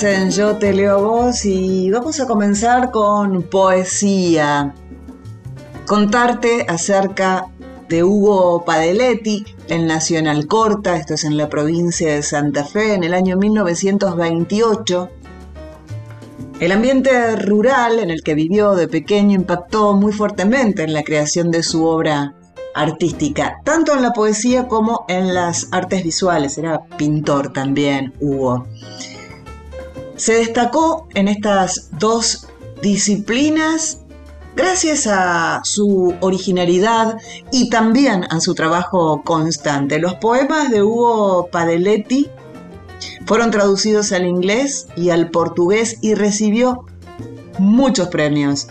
En Yo te leo vos y vamos a comenzar con poesía. Contarte acerca de Hugo Padeletti, el Nacional Corta, esto es en la provincia de Santa Fe, en el año 1928. El ambiente rural en el que vivió de pequeño impactó muy fuertemente en la creación de su obra artística, tanto en la poesía como en las artes visuales. Era pintor también, Hugo. Se destacó en estas dos disciplinas gracias a su originalidad y también a su trabajo constante. Los poemas de Hugo Padeletti fueron traducidos al inglés y al portugués y recibió muchos premios.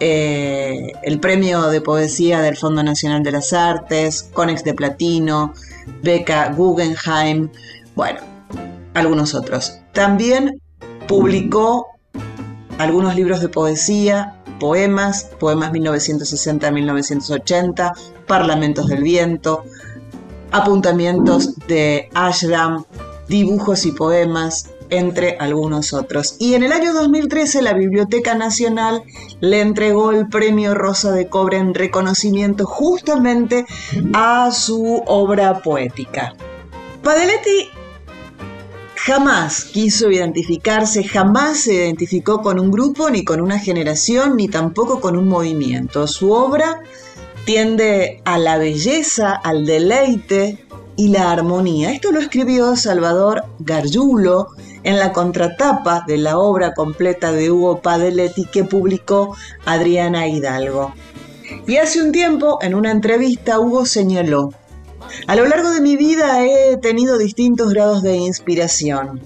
Eh, el premio de poesía del Fondo Nacional de las Artes, Conex de Platino, beca Guggenheim, bueno, algunos otros. También publicó algunos libros de poesía, poemas, poemas 1960-1980, Parlamentos del Viento, apuntamientos de Ashram, dibujos y poemas, entre algunos otros. Y en el año 2013 la Biblioteca Nacional le entregó el Premio Rosa de Cobre en reconocimiento justamente a su obra poética. Jamás quiso identificarse, jamás se identificó con un grupo, ni con una generación, ni tampoco con un movimiento. Su obra tiende a la belleza, al deleite y la armonía. Esto lo escribió Salvador Gargiulo en la contratapa de la obra completa de Hugo Padeletti que publicó Adriana Hidalgo. Y hace un tiempo, en una entrevista, Hugo señaló, a lo largo de mi vida he tenido distintos grados de inspiración.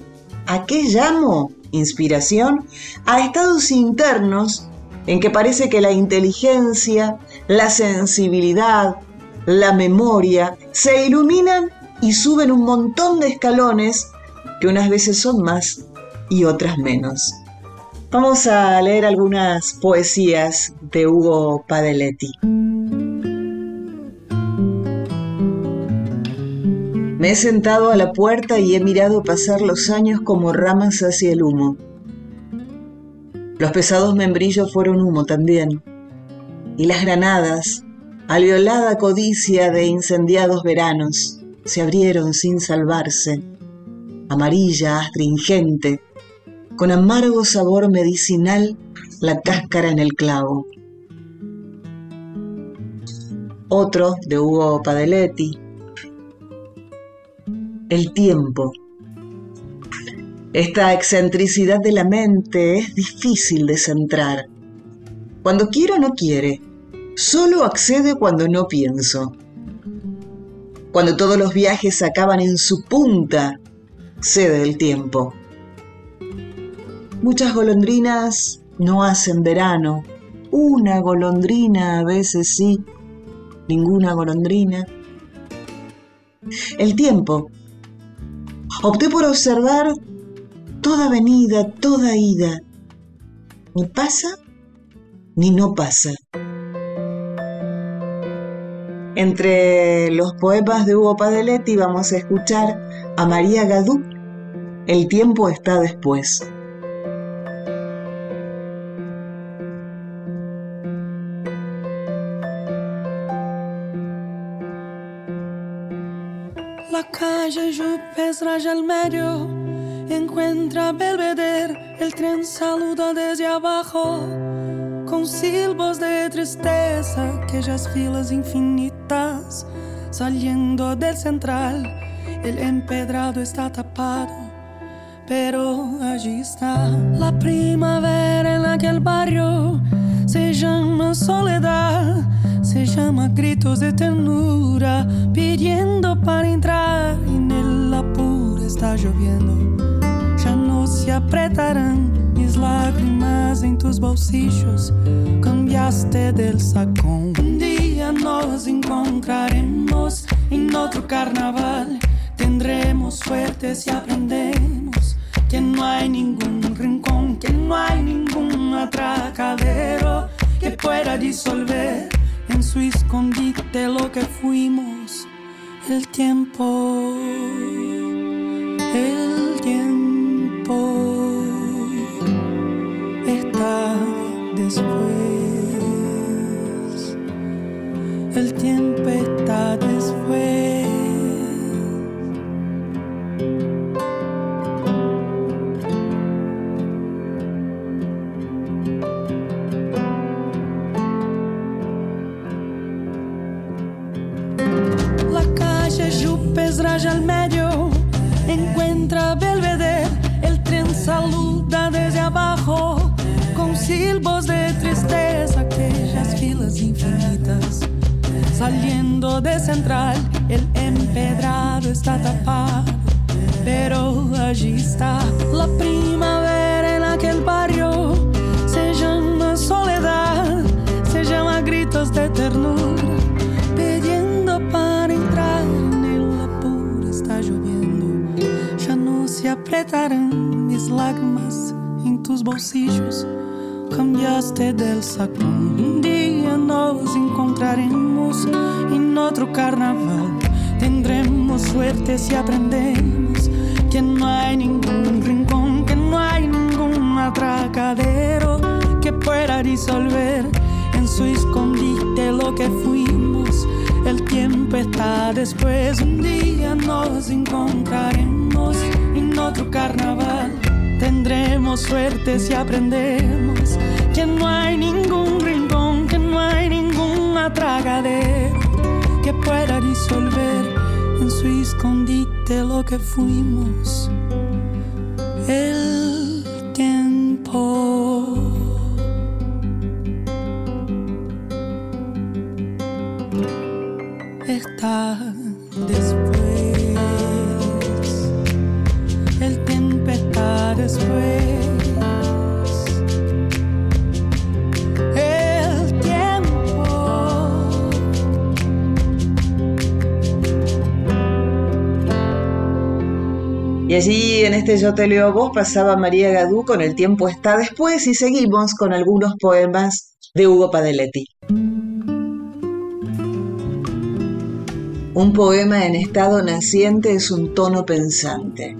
¿A qué llamo inspiración? A estados internos en que parece que la inteligencia, la sensibilidad, la memoria se iluminan y suben un montón de escalones que unas veces son más y otras menos. Vamos a leer algunas poesías de Hugo Padeletti. Me he sentado a la puerta y he mirado pasar los años como ramas hacia el humo. Los pesados membrillos fueron humo también. Y las granadas, alveolada codicia de incendiados veranos, se abrieron sin salvarse, amarilla, astringente, con amargo sabor medicinal, la cáscara en el clavo. Otro de Hugo Padeletti, el tiempo. Esta excentricidad de la mente es difícil de centrar. Cuando quiero no quiere, solo accede cuando no pienso. Cuando todos los viajes acaban en su punta, cede el tiempo. Muchas golondrinas no hacen verano. Una golondrina a veces sí, ninguna golondrina. El tiempo Opté por observar toda venida, toda ida. Ni pasa ni no pasa. Entre los poemas de Hugo Padeletti vamos a escuchar a María Gadú, El tiempo está después. Raja al medio, encuentra Belvedere, el tren saluda desde abajo, con silbos de tristeza, aquellas filas infinitas, saliendo del central, el empedrado está tapado. Pero allí está la primavera en aquel barrio, se llama soledad, se llama gritos de ternura, pidiendo para entrar en el está lloviendo, ya no se apretarán mis monedas en tus bolsillos, cambiaste del sacón. Un día nos encontraremos en otro carnaval, tendremos suerte si aprendemos que no hay ningún rincón, que no hay ningún atracadero que pueda disolver en su escondite lo que fuimos el tiempo. En este Yo te leo a vos pasaba María Gadú con El tiempo está después y seguimos con algunos poemas de Hugo Padeletti. Un poema en estado naciente es un tono pensante.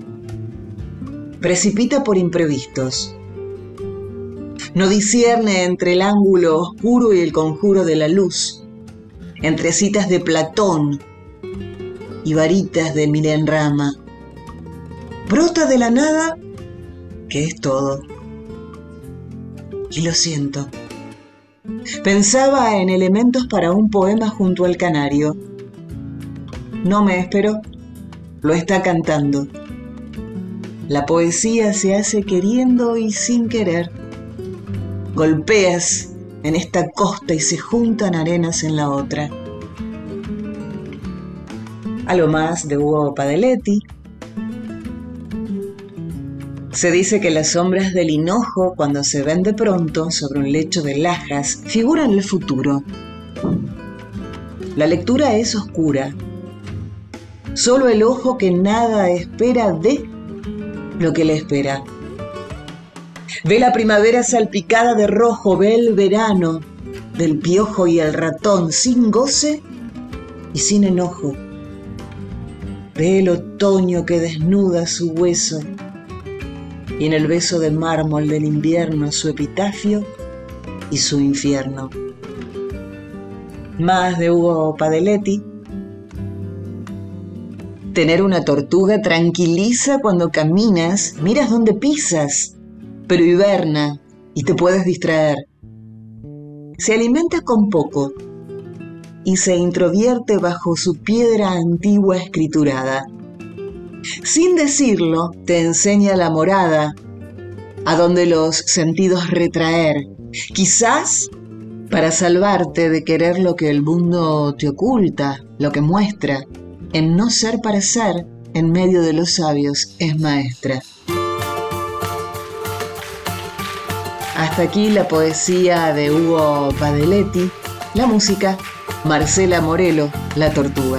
Precipita por imprevistos. No discierne entre el ángulo oscuro y el conjuro de la luz, entre citas de Platón y varitas de Milenrama. Brota de la nada, que es todo. Y lo siento. Pensaba en elementos para un poema junto al canario. No me esperó. Lo está cantando. La poesía se hace queriendo y sin querer. Golpeas en esta costa y se juntan arenas en la otra. Algo más de Hugo Padeletti. Se dice que las sombras del hinojo, cuando se ven de pronto sobre un lecho de lajas, figuran el futuro. La lectura es oscura. Solo el ojo que nada espera ve lo que le espera. Ve la primavera salpicada de rojo, ve el verano del piojo y el ratón sin goce y sin enojo. Ve el otoño que desnuda su hueso y en el beso de mármol del invierno su epitafio y su infierno. Más de Hugo Padeletti. Tener una tortuga tranquiliza cuando caminas, miras dónde pisas, pero hiberna y te puedes distraer. Se alimenta con poco y se introvierte bajo su piedra antigua escriturada. Sin decirlo, te enseña la morada, a donde los sentidos retraer, quizás para salvarte de querer lo que el mundo te oculta, lo que muestra, en no ser para ser, en medio de los sabios, es maestra. Hasta aquí la poesía de Hugo Padeletti, la música Marcela Morelo, La Tortuga.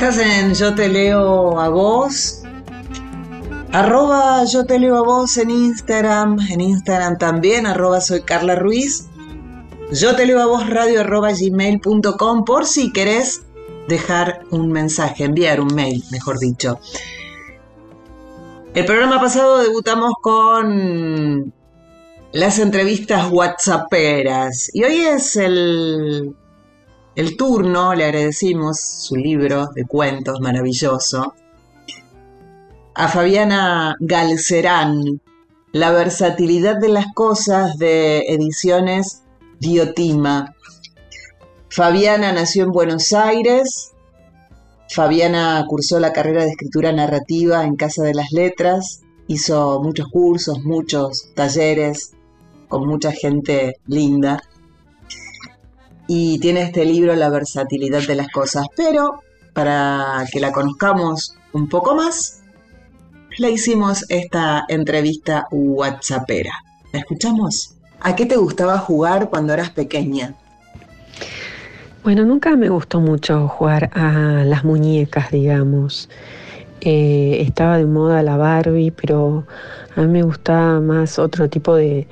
Estás en Yo Te Leo a Vos. Arroba Yo Te Leo a Vos en Instagram. En Instagram también, arroba soy Carla Ruiz. Yo Te Leo a Vos radio arroba gmail.com por si querés dejar un mensaje, enviar un mail, mejor dicho. El programa pasado debutamos con las entrevistas whatsapperas y hoy es el el turno, le agradecimos su libro de cuentos maravilloso, a Fabiana Galcerán, La versatilidad de las cosas de ediciones Diotima. Fabiana nació en Buenos Aires. Fabiana cursó la carrera de escritura narrativa en Casa de las Letras. Hizo muchos cursos, muchos talleres con mucha gente linda. Y tiene este libro La versatilidad de las cosas. Pero para que la conozcamos un poco más, le hicimos esta entrevista WhatsAppera. ¿La escuchamos? ¿A qué te gustaba jugar cuando eras pequeña? Bueno, nunca me gustó mucho jugar a las muñecas, digamos. Eh, estaba de moda la Barbie, pero a mí me gustaba más otro tipo de,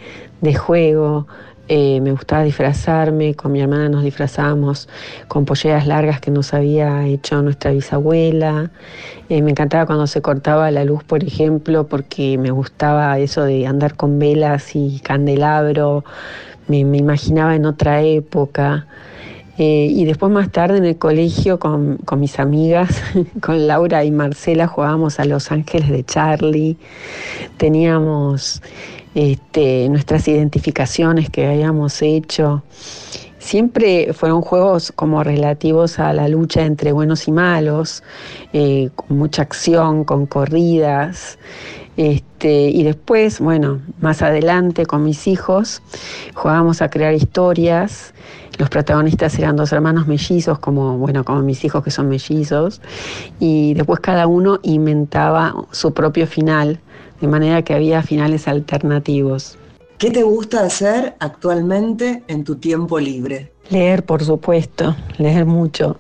juego. Eh, me gustaba disfrazarme, con mi hermana nos disfrazábamos con polleras largas que nos había hecho nuestra bisabuela. Eh, me encantaba cuando se cortaba la luz, por ejemplo, porque me gustaba eso de andar con velas y candelabro. me imaginaba en otra época. Eh, y después más tarde en el colegio con, mis amigas, con Laura y Marcela, jugábamos a Los Ángeles de Charlie. Teníamos este, nuestras identificaciones que habíamos hecho. Siempre fueron juegos como relativos a la lucha entre buenos y malos, eh, con mucha acción, con corridas. Este, y después, bueno, más adelante con mis hijos, jugábamos a crear historias los protagonistas eran dos hermanos mellizos, como, bueno, como mis hijos que son mellizos, y después cada uno inventaba su propio final, de manera que había finales alternativos. ¿Qué te gusta hacer actualmente en tu tiempo libre? Leer, por supuesto, leer mucho.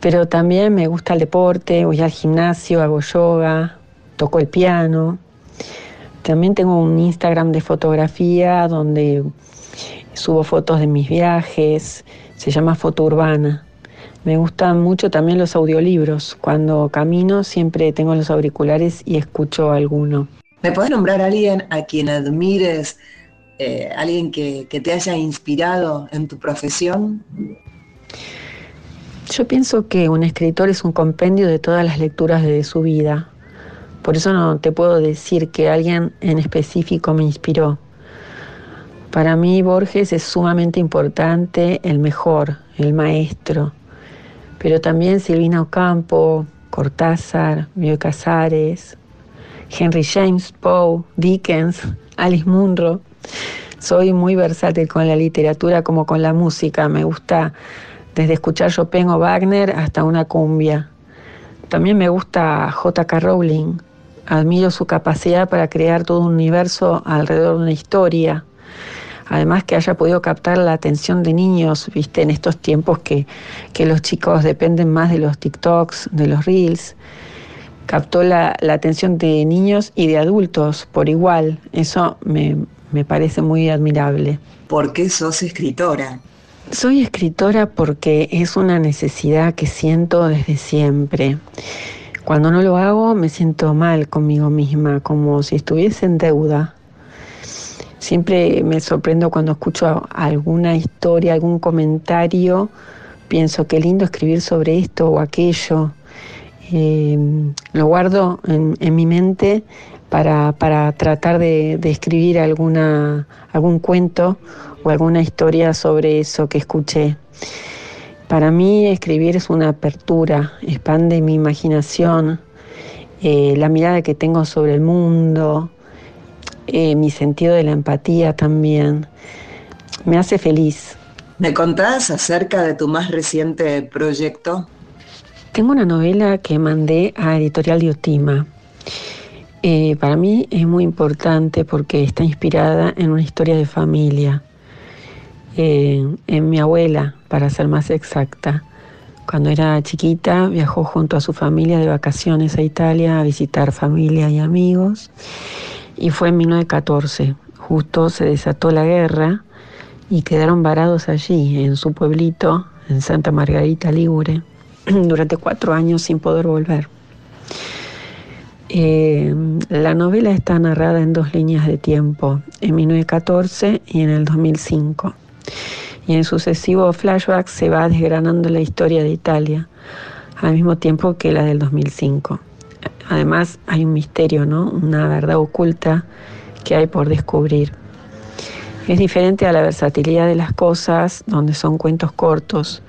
Pero también me gusta el deporte, voy al gimnasio, hago yoga, toco el piano. También tengo un Instagram de fotografía donde subo fotos de mis viajes, se llama Foto Urbana. Me gustan mucho también los audiolibros. Cuando camino siempre tengo los auriculares y escucho alguno. ¿Me puedes nombrar a alguien a quien admires, eh, alguien que, que te haya inspirado en tu profesión? Yo pienso que un escritor es un compendio de todas las lecturas de su vida. Por eso no te puedo decir que alguien en específico me inspiró. Para mí Borges es sumamente importante, el mejor, el maestro. Pero también Silvina Ocampo, Cortázar, Bioy Casares, Henry James, Poe, Dickens, Alice Munro. Soy muy versátil con la literatura como con la música. Me gusta desde escuchar Chopin o Wagner hasta una cumbia. También me gusta J.K. Rowling. Admiro su capacidad para crear todo un universo alrededor de una historia además que haya podido captar la atención de niños, viste, en estos tiempos que, los chicos dependen más de los TikToks, de los Reels, captó la, atención de niños y de adultos por igual. Eso me, me parece muy admirable. ¿Por qué sos escritora? Soy escritora porque es una necesidad que siento desde siempre. Cuando no lo hago me siento mal conmigo misma, como si estuviese en deuda. Siempre me sorprendo cuando escucho alguna historia, algún comentario, pienso qué lindo escribir sobre esto o aquello. Eh, lo guardo en, mi mente para, tratar de, escribir alguna, algún cuento o alguna historia sobre eso que escuché. Para mí escribir es una apertura, expande mi imaginación, eh, la mirada que tengo sobre el mundo, eh, mi sentido de la empatía también. Me hace feliz. ¿Me contás acerca de tu más reciente proyecto? Tengo una novela que mandé a Editorial Diotima. Eh, para mí es muy importante porque está inspirada en una historia de familia, eh, en mi abuela, para ser más exacta. Cuando era chiquita viajó junto a su familia de vacaciones a Italia a visitar familia y amigos y fue en 1914. Justo se desató la guerra y quedaron varados allí, en su pueblito, en Santa Margarita Ligure, durante cuatro años sin poder volver. Eh, la novela está narrada en dos líneas de tiempo, en 1914 y en el 2005. Y en sucesivos flashbacks se va desgranando la historia de Italia, al mismo tiempo que la del 2005 además hay un misterio, ¿no? Una verdad oculta que hay por descubrir. Es diferente a la versatilidad de las cosas, donde son cuentos cortos.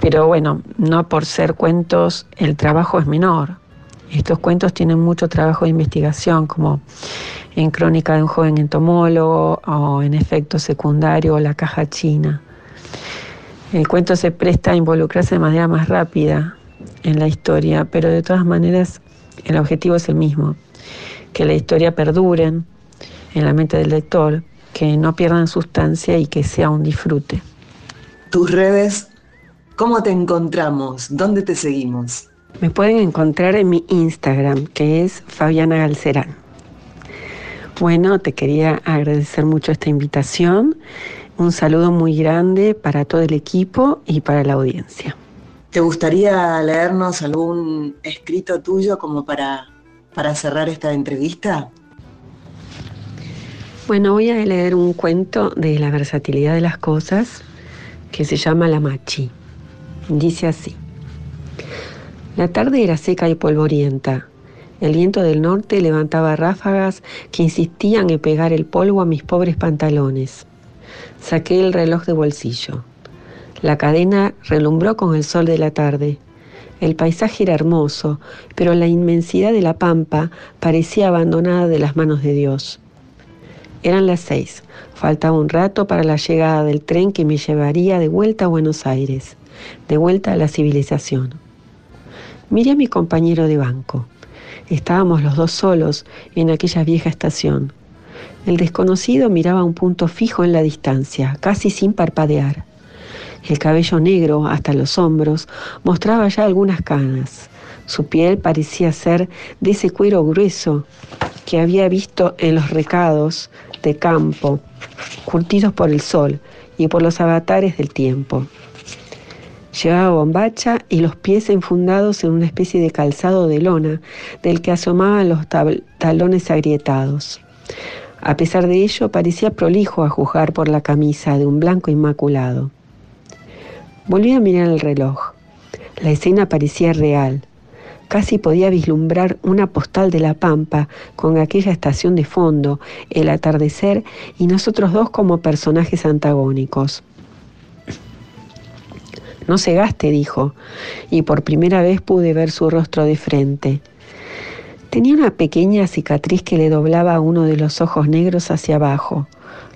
Pero bueno, no por ser cuentos el trabajo es menor. Estos cuentos tienen mucho trabajo de investigación, como en Crónica de un joven entomólogo o en Efecto secundario o La caja china. El cuento se presta a involucrarse de manera más rápida en la historia, pero de todas maneras el objetivo es el mismo, que la historia perdure en la mente del lector, que no pierdan sustancia y que sea un disfrute. Tus redes, ¿cómo te encontramos? ¿Dónde te seguimos? Me pueden encontrar en mi Instagram, que es Fabiana Galcerán. Bueno, te quería agradecer mucho esta invitación. Un saludo muy grande para todo el equipo y para la audiencia. ¿Te gustaría leernos algún escrito tuyo como para, para cerrar esta entrevista? Bueno, voy a leer un cuento de la versatilidad de las cosas que se llama La Machi. Dice así. La tarde era seca y polvorienta. El viento del norte levantaba ráfagas que insistían en pegar el polvo a mis pobres pantalones. Saqué el reloj de bolsillo. La cadena relumbró con el sol de la tarde. El paisaje era hermoso, pero la inmensidad de la pampa parecía abandonada de las manos de Dios. Eran las seis. Faltaba un rato para la llegada del tren que me llevaría de vuelta a Buenos Aires, de vuelta a la civilización. Miré a mi compañero de banco. Estábamos los dos solos en aquella vieja estación. El desconocido miraba un punto fijo en la distancia, casi sin parpadear. El cabello negro hasta los hombros mostraba ya algunas canas. Su piel parecía ser de ese cuero grueso que había visto en los recados de campo, curtidos por el sol y por los avatares del tiempo. Llevaba bombacha y los pies enfundados en una especie de calzado de lona del que asomaban los talones agrietados. A pesar de ello, parecía prolijo a juzgar por la camisa de un blanco inmaculado. Volví a mirar el reloj. La escena parecía real. Casi podía vislumbrar una postal de la Pampa con aquella estación de fondo, el atardecer y nosotros dos como personajes antagónicos. No se gaste, dijo, y por primera vez pude ver su rostro de frente. Tenía una pequeña cicatriz que le doblaba uno de los ojos negros hacia abajo,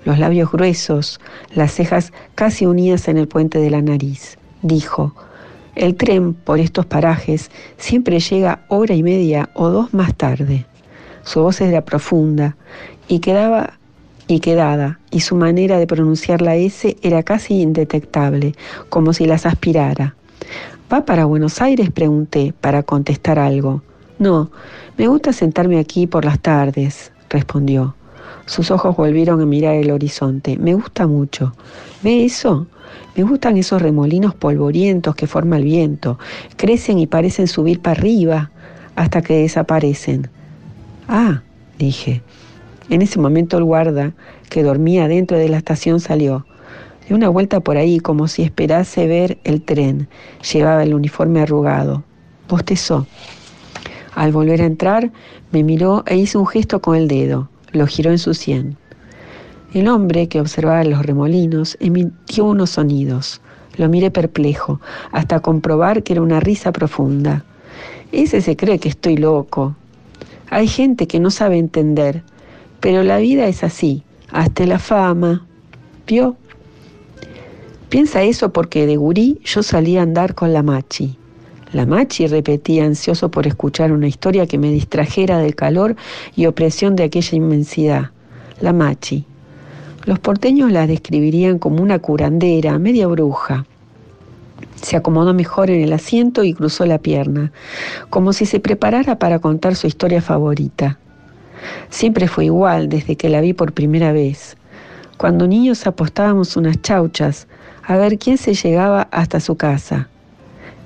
los labios gruesos, las cejas casi unidas en el puente de la nariz. Dijo, el tren por estos parajes siempre llega hora y media o dos más tarde. Su voz era profunda y quedaba y quedada, y su manera de pronunciar la S era casi indetectable, como si las aspirara. ¿Va para Buenos Aires? pregunté, para contestar algo. No, me gusta sentarme aquí por las tardes, respondió. Sus ojos volvieron a mirar el horizonte. Me gusta mucho. ¿Ve eso? Me gustan esos remolinos polvorientos que forma el viento. Crecen y parecen subir para arriba hasta que desaparecen. Ah, dije. En ese momento el guarda, que dormía dentro de la estación, salió. De una vuelta por ahí, como si esperase ver el tren. Llevaba el uniforme arrugado. Bostezó. Al volver a entrar, me miró e hizo un gesto con el dedo. Lo giró en su sien. El hombre, que observaba los remolinos, emitió unos sonidos. Lo miré perplejo, hasta comprobar que era una risa profunda. Ese se cree que estoy loco. Hay gente que no sabe entender pero la vida es así, hasta la fama. ¿Vio? Piensa eso porque de gurí yo salí a andar con la machi. La machi repetía ansioso por escuchar una historia que me distrajera del calor y opresión de aquella inmensidad. La machi. Los porteños la describirían como una curandera, media bruja. Se acomodó mejor en el asiento y cruzó la pierna, como si se preparara para contar su historia favorita. Siempre fue igual desde que la vi por primera vez. Cuando niños apostábamos unas chauchas a ver quién se llegaba hasta su casa.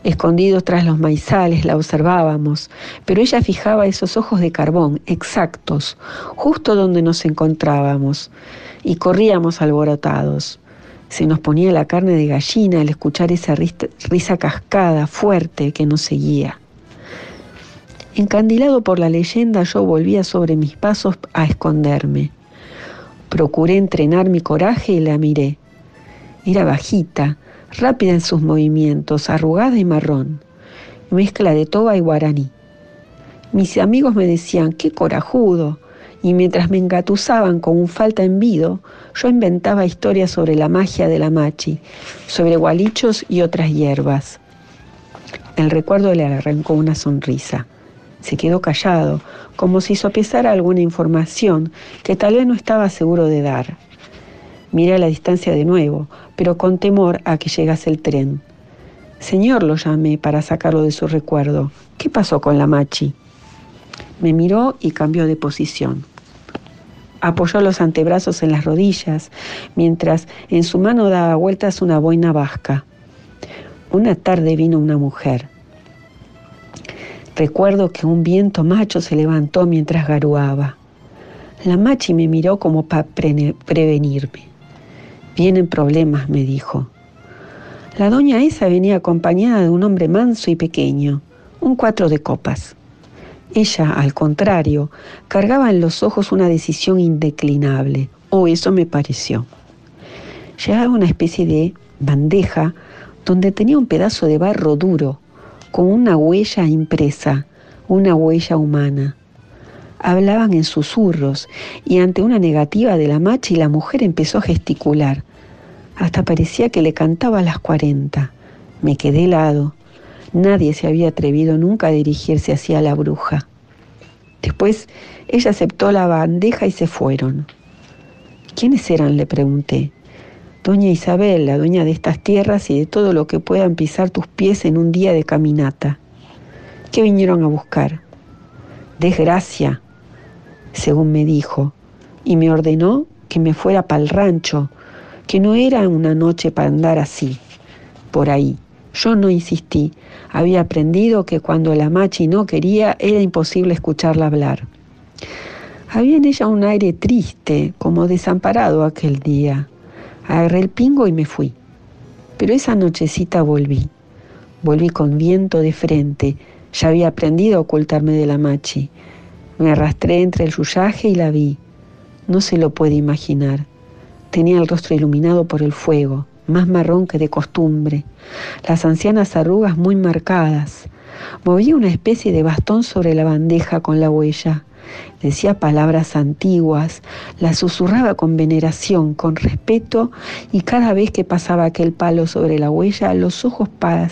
Escondidos tras los maizales la observábamos, pero ella fijaba esos ojos de carbón exactos, justo donde nos encontrábamos, y corríamos alborotados. Se nos ponía la carne de gallina al escuchar esa risa cascada, fuerte, que nos seguía. Encandilado por la leyenda, yo volvía sobre mis pasos a esconderme. Procuré entrenar mi coraje y la miré. Era bajita, rápida en sus movimientos, arrugada y marrón, mezcla de toba y guaraní. Mis amigos me decían, qué corajudo, y mientras me engatusaban con un falta envido, yo inventaba historias sobre la magia de la machi, sobre gualichos y otras hierbas. El recuerdo le arrancó una sonrisa. Se quedó callado, como si sopesara alguna información que tal vez no estaba seguro de dar. Miré a la distancia de nuevo, pero con temor a que llegase el tren. Señor, lo llamé para sacarlo de su recuerdo. ¿Qué pasó con la machi? Me miró y cambió de posición. Apoyó los antebrazos en las rodillas, mientras en su mano daba vueltas una boina vasca. Una tarde vino una mujer. Recuerdo que un viento macho se levantó mientras garuaba. La machi me miró como para prevenirme. Vienen problemas, me dijo. La doña esa venía acompañada de un hombre manso y pequeño, un cuatro de copas. Ella, al contrario, cargaba en los ojos una decisión indeclinable, o eso me pareció. Llevaba una especie de bandeja donde tenía un pedazo de barro duro, con una huella impresa, una huella humana. Hablaban en susurros y ante una negativa de la macha y la mujer empezó a gesticular. Hasta parecía que le cantaba a las cuarenta. Me quedé helado. Nadie se había atrevido nunca a dirigirse hacia la bruja. Después ella aceptó la bandeja y se fueron. ¿Quiénes eran? le pregunté. Doña Isabel, la dueña de estas tierras y de todo lo que puedan pisar tus pies en un día de caminata. ¿Qué vinieron a buscar? Desgracia, según me dijo, y me ordenó que me fuera para el rancho, que no era una noche para andar así, por ahí. Yo no insistí. Había aprendido que cuando la machi no quería era imposible escucharla hablar. Había en ella un aire triste, como desamparado aquel día. Agarré el pingo y me fui. Pero esa nochecita volví. Volví con viento de frente. Ya había aprendido a ocultarme de la machi. Me arrastré entre el yuyaje y la vi. No se lo puede imaginar. Tenía el rostro iluminado por el fuego más marrón que de costumbre, las ancianas arrugas muy marcadas. Movía una especie de bastón sobre la bandeja con la huella. Decía palabras antiguas, las susurraba con veneración, con respeto, y cada vez que pasaba aquel palo sobre la huella, los ojos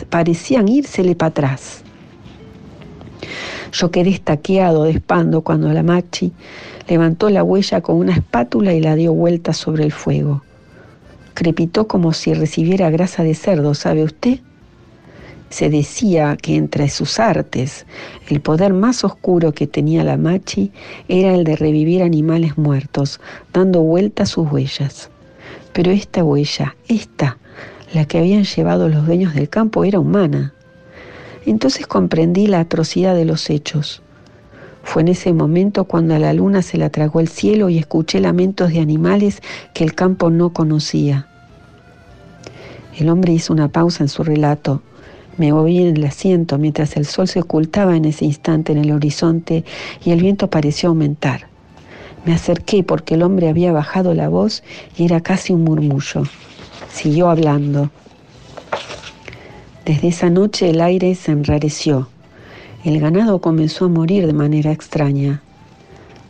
parecían írsele para atrás. Yo quedé estaqueado de espando cuando la machi levantó la huella con una espátula y la dio vuelta sobre el fuego crepitó como si recibiera grasa de cerdo, ¿sabe usted? Se decía que entre sus artes el poder más oscuro que tenía la machi era el de revivir animales muertos, dando vuelta a sus huellas. Pero esta huella, esta, la que habían llevado los dueños del campo, era humana. Entonces comprendí la atrocidad de los hechos. Fue en ese momento cuando a la luna se la tragó el cielo y escuché lamentos de animales que el campo no conocía. El hombre hizo una pausa en su relato. Me moví en el asiento mientras el sol se ocultaba en ese instante en el horizonte y el viento pareció aumentar. Me acerqué porque el hombre había bajado la voz y era casi un murmullo. Siguió hablando. Desde esa noche el aire se enrareció. El ganado comenzó a morir de manera extraña.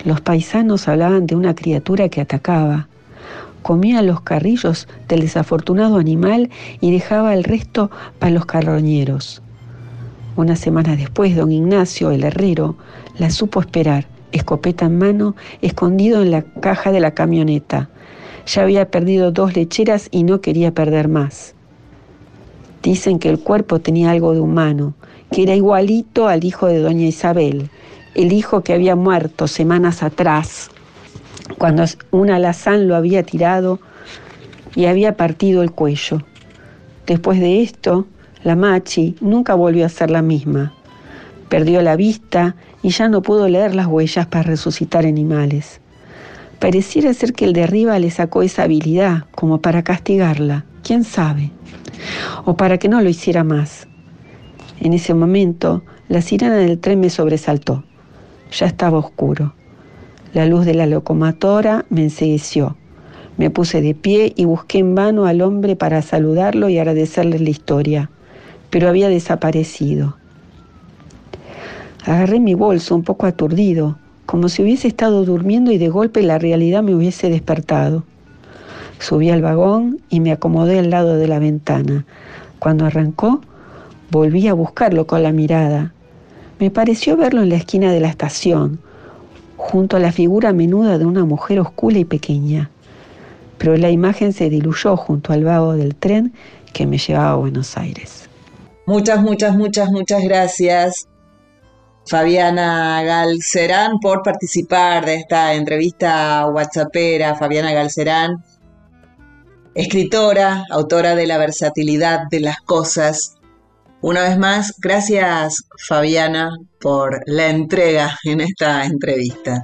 Los paisanos hablaban de una criatura que atacaba comía los carrillos del desafortunado animal y dejaba el resto para los carroñeros. Una semana después, don Ignacio, el herrero, la supo esperar, escopeta en mano, escondido en la caja de la camioneta. Ya había perdido dos lecheras y no quería perder más. Dicen que el cuerpo tenía algo de humano, que era igualito al hijo de doña Isabel, el hijo que había muerto semanas atrás cuando un alazán lo había tirado y había partido el cuello. Después de esto, la machi nunca volvió a ser la misma. Perdió la vista y ya no pudo leer las huellas para resucitar animales. Pareciera ser que el de arriba le sacó esa habilidad como para castigarla, quién sabe, o para que no lo hiciera más. En ese momento, la sirena del tren me sobresaltó. Ya estaba oscuro. La luz de la locomotora me ensegueció. Me puse de pie y busqué en vano al hombre para saludarlo y agradecerle la historia, pero había desaparecido. Agarré mi bolso un poco aturdido, como si hubiese estado durmiendo y de golpe la realidad me hubiese despertado. Subí al vagón y me acomodé al lado de la ventana. Cuando arrancó, volví a buscarlo con la mirada. Me pareció verlo en la esquina de la estación, junto a la figura menuda de una mujer oscura y pequeña. Pero la imagen se diluyó junto al vago del tren que me llevaba a Buenos Aires. Muchas, muchas, muchas, muchas gracias. Fabiana Galcerán por participar de esta entrevista WhatsAppera. Fabiana Galcerán, escritora, autora de La versatilidad de las cosas. Una vez más, gracias Fabiana por la entrega en esta entrevista.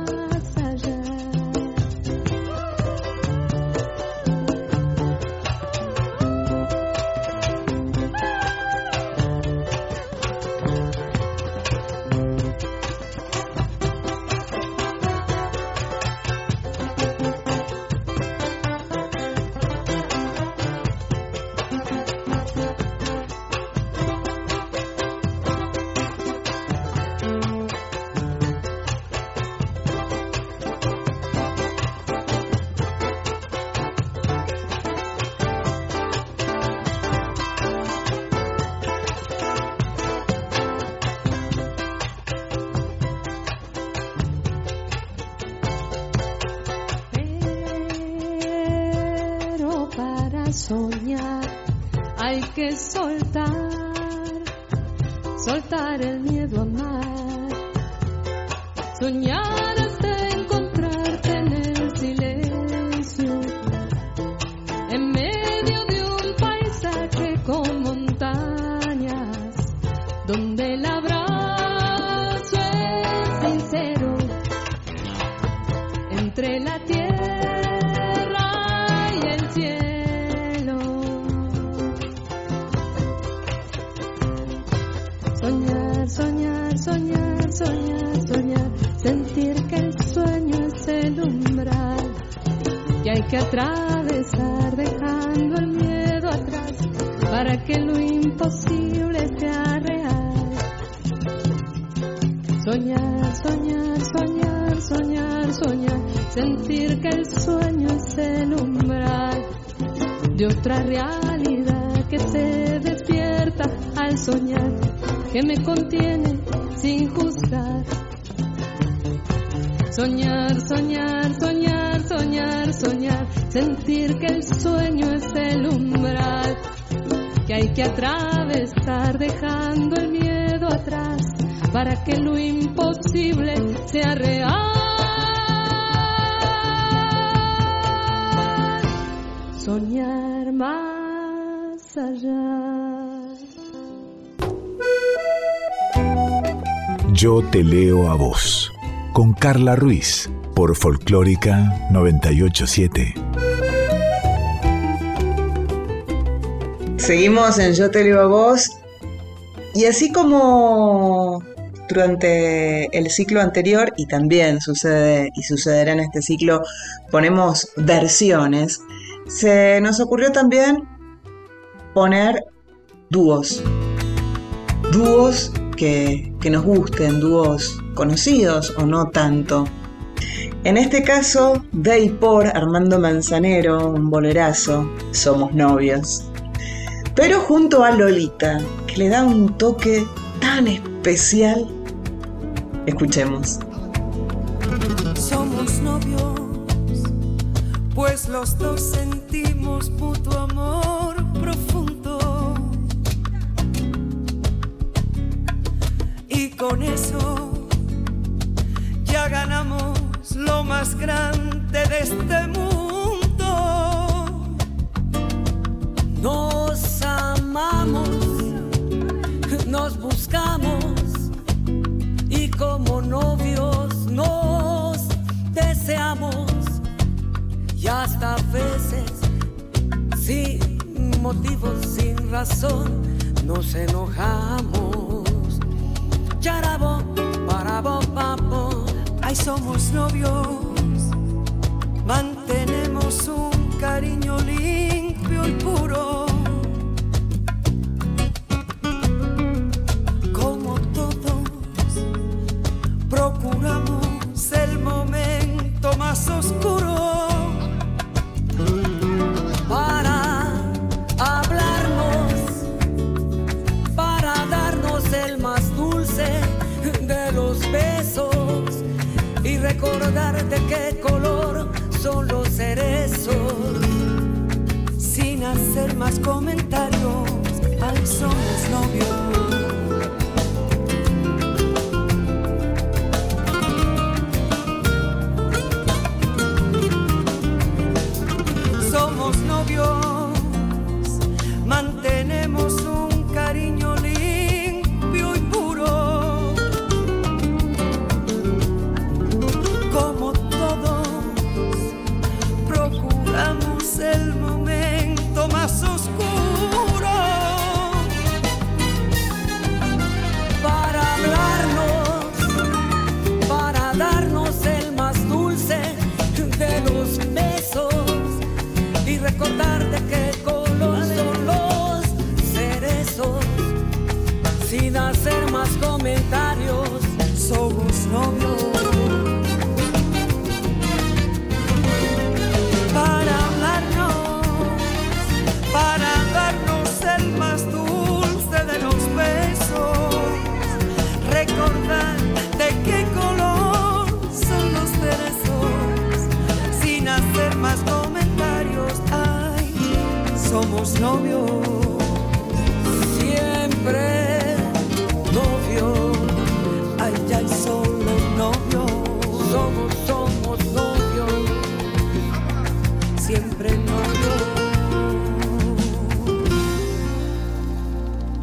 atravesar dejando el miedo atrás para que lo imposible sea real. Soñar, soñar, soñar sentir que el sueño es el umbral de otra realidad que se despierta al soñar, que me contiene sin juzgar. Soñar, soñar, soñar, soñar, soñar, sentir que el sueño es el umbral que hay que atravesar dejando el miedo atrás para que lo imposible sea real. Soñar más allá. Yo te leo a vos, con Carla Ruiz, por Folclórica 987. Seguimos en Yo te leo a vos y así como durante el ciclo anterior y también sucede y sucederá en este ciclo ponemos versiones, se nos ocurrió también poner dúos. Dúos que, nos gusten, dúos conocidos o no tanto. En este caso, de por Armando Manzanero, un bolerazo, Somos novios. Pero junto a Lolita, que le da un toque tan especial. Escuchemos. Somos novios, pues los dos sentimos mutuo amor con eso ya ganamos lo más grande de este mundo. Nos amamos, nos buscamos y como novios nos deseamos y hasta veces sin motivos, sin razón nos enojamos. Yarabo, parabo, papo, ay somos novios, mantenemos un cariño limpio y puro. Recordar de qué color son los cerezos. Sin hacer más comentarios, al somos novios. Novios, siempre novios. Ay, ay, solo novios. Somos, somos novios, siempre novios.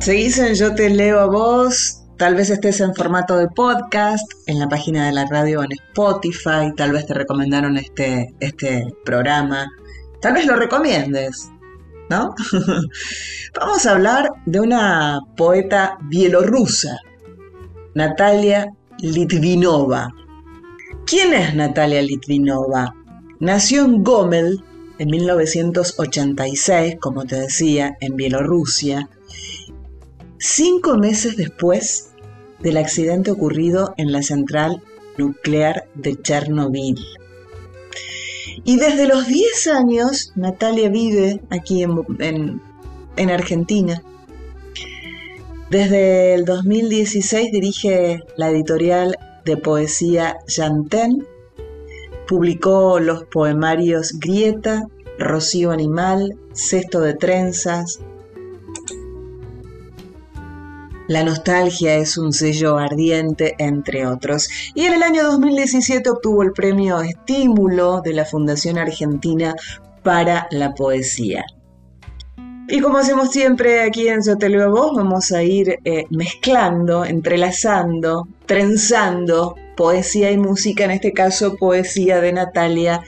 Seguís en Yo Te Leo a Vos. Tal vez estés en formato de podcast, en la página de la radio en Spotify. Tal vez te recomendaron este, este programa. Tal vez lo recomiendes, ¿no? Vamos a hablar de una poeta bielorrusa, Natalia Litvinova. ¿Quién es Natalia Litvinova? Nació en Gomel en 1986, como te decía, en Bielorrusia, cinco meses después del accidente ocurrido en la central nuclear de Chernobyl. Y desde los 10 años, Natalia vive aquí en, en Argentina. Desde el 2016 dirige la editorial de poesía Yantén. Publicó los poemarios Grieta, Rocío Animal, Cesto de Trenzas. La nostalgia es un sello ardiente, entre otros. Y en el año 2017 obtuvo el premio Estímulo de la Fundación Argentina para la Poesía. Y como hacemos siempre aquí en Sotelo Voz, vamos a ir eh, mezclando, entrelazando, trenzando poesía y música, en este caso poesía de Natalia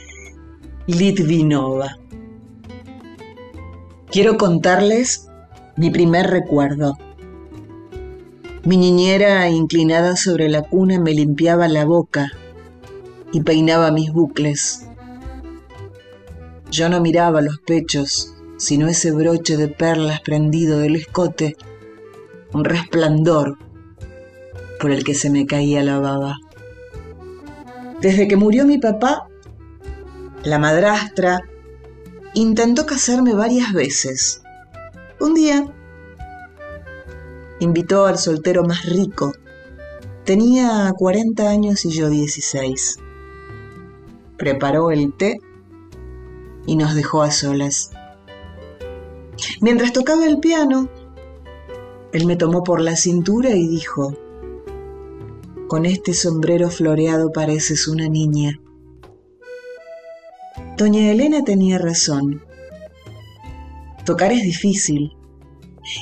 Litvinova. Quiero contarles mi primer recuerdo. Mi niñera inclinada sobre la cuna me limpiaba la boca y peinaba mis bucles. Yo no miraba los pechos sino ese broche de perlas prendido del escote, un resplandor por el que se me caía la baba. Desde que murió mi papá, la madrastra intentó casarme varias veces. Un día invitó al soltero más rico. Tenía 40 años y yo 16. Preparó el té y nos dejó a solas. Mientras tocaba el piano, él me tomó por la cintura y dijo, con este sombrero floreado pareces una niña. Doña Elena tenía razón. Tocar es difícil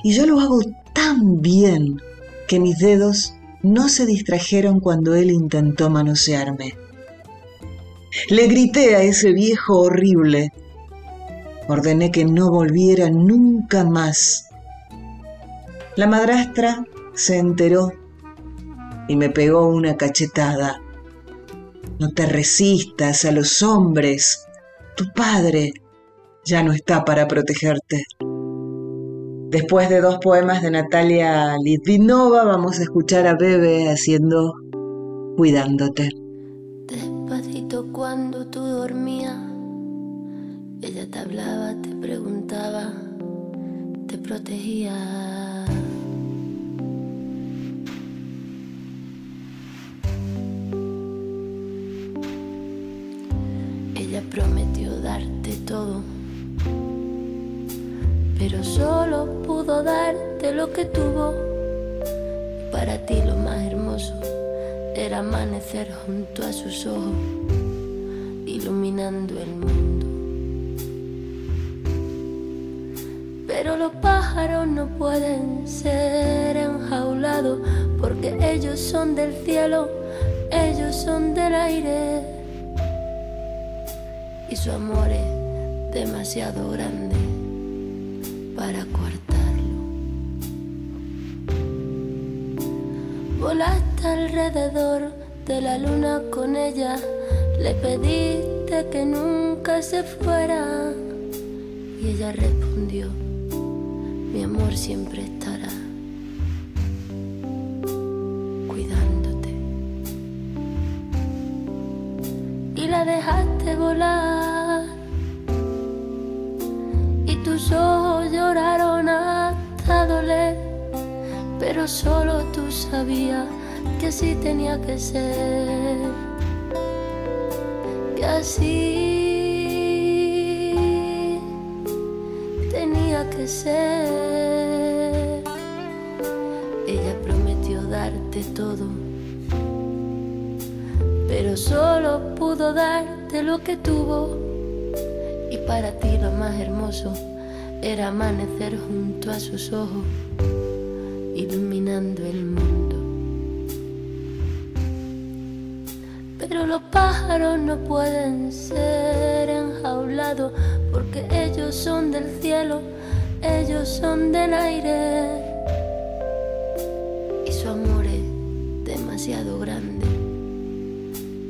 y yo lo hago tan bien que mis dedos no se distrajeron cuando él intentó manosearme. Le grité a ese viejo horrible, Ordené que no volviera nunca más. La madrastra se enteró y me pegó una cachetada. No te resistas a los hombres. Tu padre ya no está para protegerte. Después de dos poemas de Natalia Litvinova, vamos a escuchar a Bebe haciendo Cuidándote. Despacito cuando tú dormías ella te hablaba, te preguntaba, te protegía. Ella prometió darte todo, pero solo pudo darte lo que tuvo. para ti lo más hermoso era amanecer junto a sus ojos, iluminando el mundo. Pero los pájaros no pueden ser enjaulados porque ellos son del cielo, ellos son del aire. Y su amor es demasiado grande para coartarlo. Volaste alrededor de la luna con ella, le pediste que nunca se fuera y ella respondió mi amor siempre estará cuidándote. Y la dejaste volar y tus ojos pero solo tú sabías que así tenía que ser, que así que ser. Ella prometió darte todo, pero solo pudo darte lo que tuvo. Y para ti lo más hermoso era amanecer junto a sus ojos, pueden ser enjaulados porque ellos son del cielo ellos son del aire y su amor es demasiado grande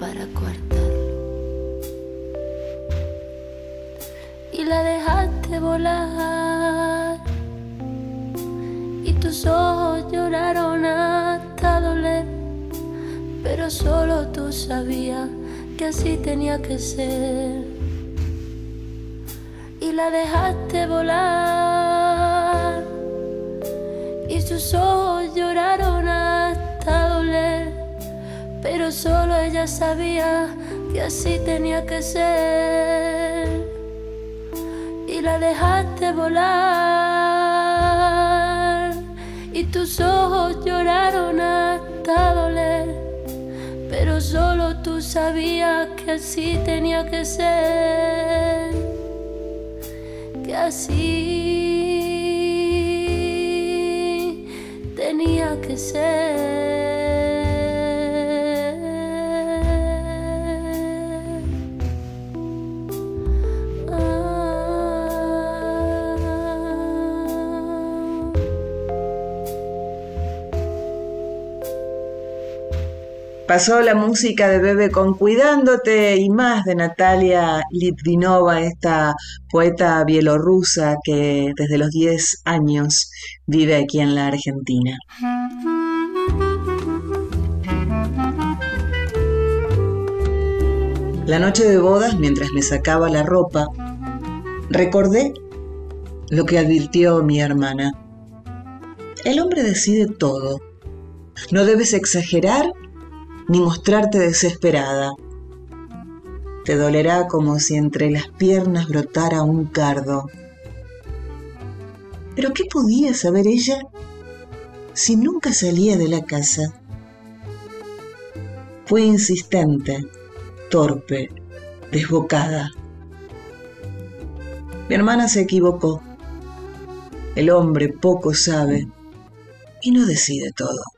para coartarlo. Y la dejaste volar y tus ojos lloraron hasta doler, pero solo tú sabías que así tenía que ser. La dejaste volar. Y sus ojos lloraron hasta doler, pero solo ella sabía que así tenía que ser. Y la dejaste volar. Y tus ojos lloraron solo tú sabías que así tenía que ser, que así Pasó la música de Bebe con Cuidándote y más de Natalia Litvinova, esta poeta bielorrusa que desde los 10 años vive aquí en la Argentina. La noche de bodas, mientras me sacaba la ropa, recordé lo que advirtió mi hermana. El hombre decide todo. No debes exagerar ni mostrarte desesperada. Te dolerá como si entre las piernas brotara un cardo. Pero ¿qué podía saber ella si nunca salía de la casa? Fue insistente, torpe, desbocada. Mi hermana se equivocó. El hombre poco sabe y no decide todo.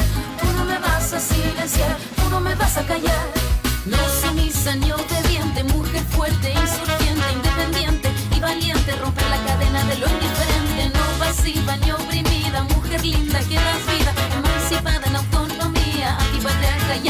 vas a silenciar, tú no me vas a callar. No sumisa ni obediente, mujer fuerte, insurgente, independiente y valiente, romper la cadena de lo indiferente, no pasiva ni oprimida, mujer linda que das vida, emancipada en autonomía, antipatriarca y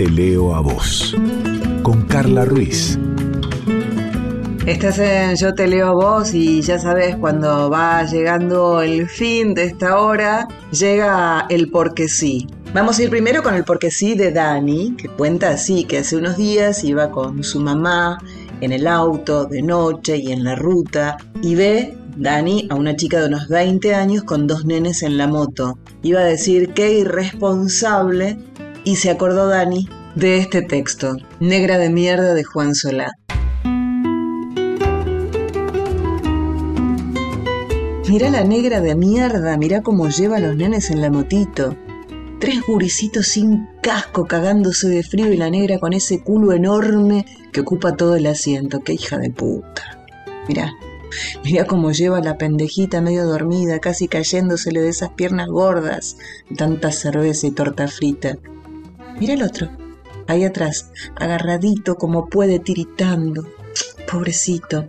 te leo a vos. Con Carla Ruiz. Estás en Yo te leo a vos y ya sabes, cuando va llegando el fin de esta hora, llega el porque sí. Vamos a ir primero con el porque sí de Dani, que cuenta así, que hace unos días iba con su mamá en el auto de noche y en la ruta y ve Dani a una chica de unos 20 años con dos nenes en la moto. Iba a decir qué irresponsable y se acordó Dani de este texto, Negra de mierda de Juan Solá. Mirá la negra de mierda, mirá cómo lleva a los nenes en la motito. Tres guricitos sin casco cagándose de frío y la negra con ese culo enorme que ocupa todo el asiento. ¡Qué hija de puta! Mirá, mirá cómo lleva la pendejita medio dormida, casi cayéndosele de esas piernas gordas, tanta cerveza y torta frita. Mira el otro, ahí atrás, agarradito como puede, tiritando. Pobrecito.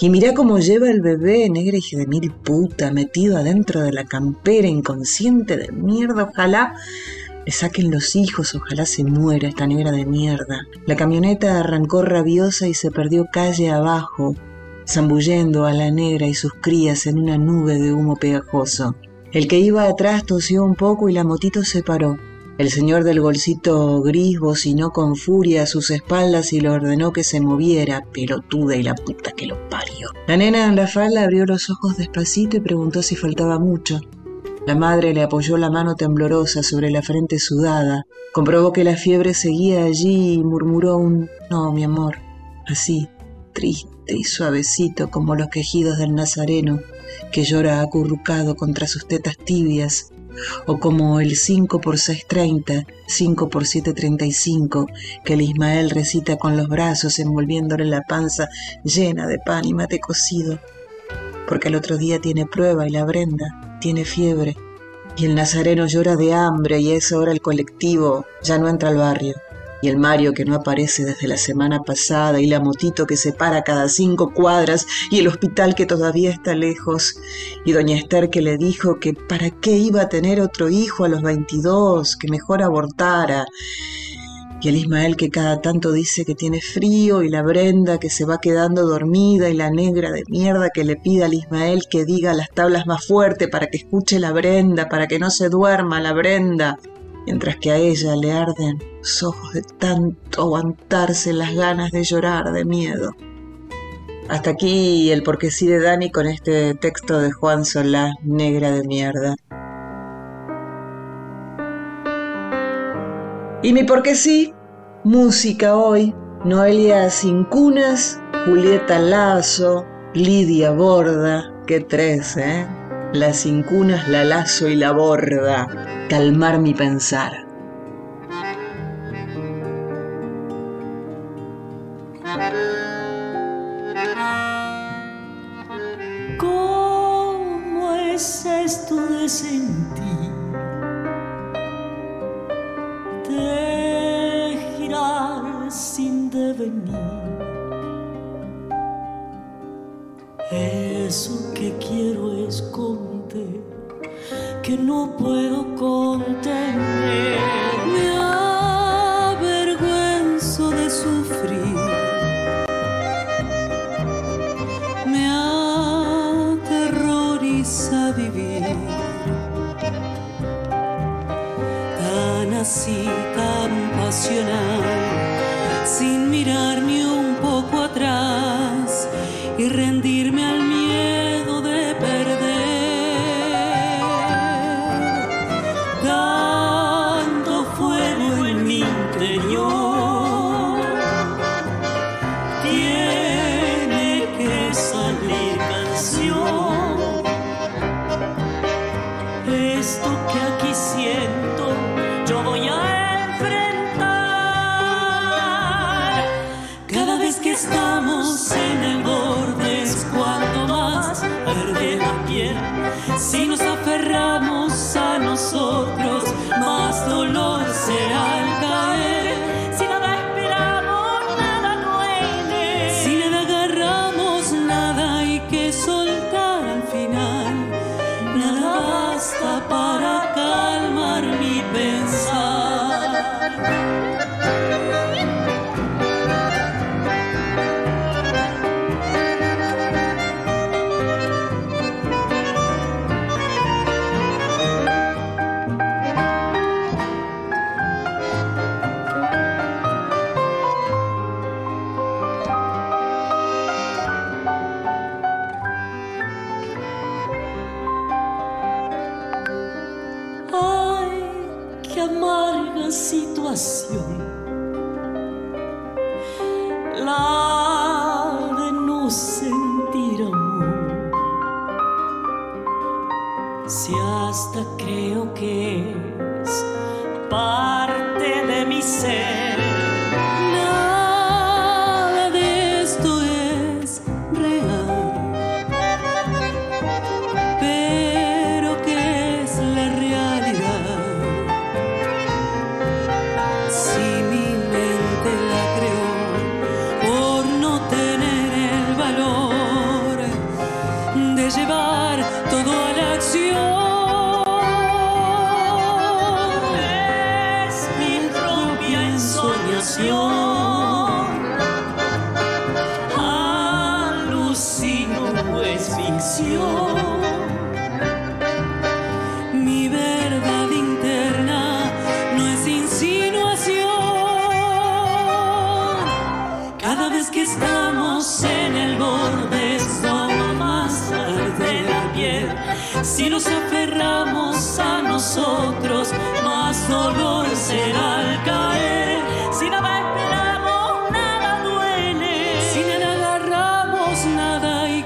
Y mira cómo lleva el bebé, negra hija de mil puta, metido adentro de la campera, inconsciente de mierda. Ojalá le saquen los hijos, ojalá se muera esta negra de mierda. La camioneta arrancó rabiosa y se perdió calle abajo, zambullendo a la negra y sus crías en una nube de humo pegajoso. El que iba atrás tosió un poco y la motito se paró. El señor del golcito gris bocinó con furia a sus espaldas y le ordenó que se moviera, pelotuda y la puta que lo parió. La nena en la falda abrió los ojos despacito y preguntó si faltaba mucho. La madre le apoyó la mano temblorosa sobre la frente sudada, comprobó que la fiebre seguía allí y murmuró un no, mi amor, así, triste y suavecito como los quejidos del nazareno que llora acurrucado contra sus tetas tibias o como el 5 por 630, 5 por 735, que el Ismael recita con los brazos envolviéndole la panza llena de pan y mate cocido, porque el otro día tiene prueba y la Brenda tiene fiebre, y el nazareno llora de hambre y a esa hora el colectivo ya no entra al barrio y el Mario que no aparece desde la semana pasada, y la motito que se para cada cinco cuadras, y el hospital que todavía está lejos, y doña Esther que le dijo que para qué iba a tener otro hijo a los 22, que mejor abortara, y el Ismael que cada tanto dice que tiene frío, y la Brenda que se va quedando dormida, y la negra de mierda que le pide al Ismael que diga las tablas más fuerte para que escuche la Brenda, para que no se duerma la Brenda mientras que a ella le arden los ojos de tanto aguantarse las ganas de llorar de miedo. Hasta aquí el porque sí de Dani con este texto de Juan Solá, negra de mierda. Y mi porque sí, música hoy, Noelia Cincunas, Julieta Lazo, Lidia Borda, qué tres, ¿eh? Las incunas la lazo y la borda, calmar mi pensar.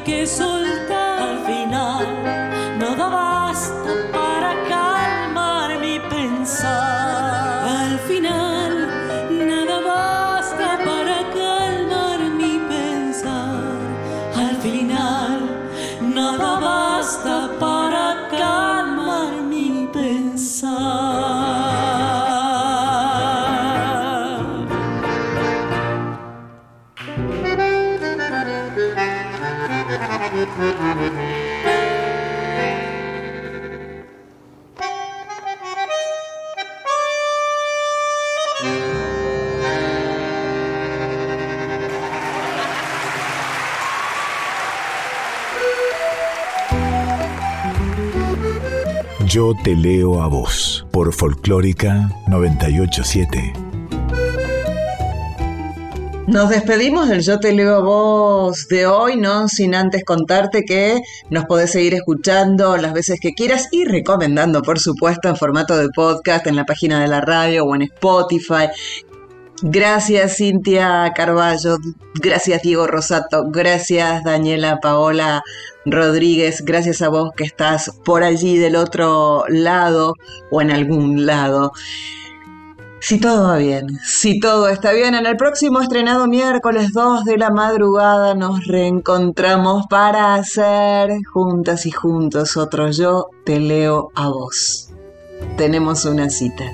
Que soltar. Yo te leo a vos por Folclórica 987. Nos despedimos del Yo Te Leo a Vos de hoy, no sin antes contarte que nos podés seguir escuchando las veces que quieras y recomendando, por supuesto, en formato de podcast en la página de la radio o en Spotify. Gracias Cintia Carballo, gracias Diego Rosato, gracias Daniela Paola Rodríguez, gracias a vos que estás por allí del otro lado o en algún lado. Si todo va bien, si todo está bien, en el próximo estrenado miércoles 2 de la madrugada nos reencontramos para hacer juntas y juntos otro yo te leo a vos. Tenemos una cita.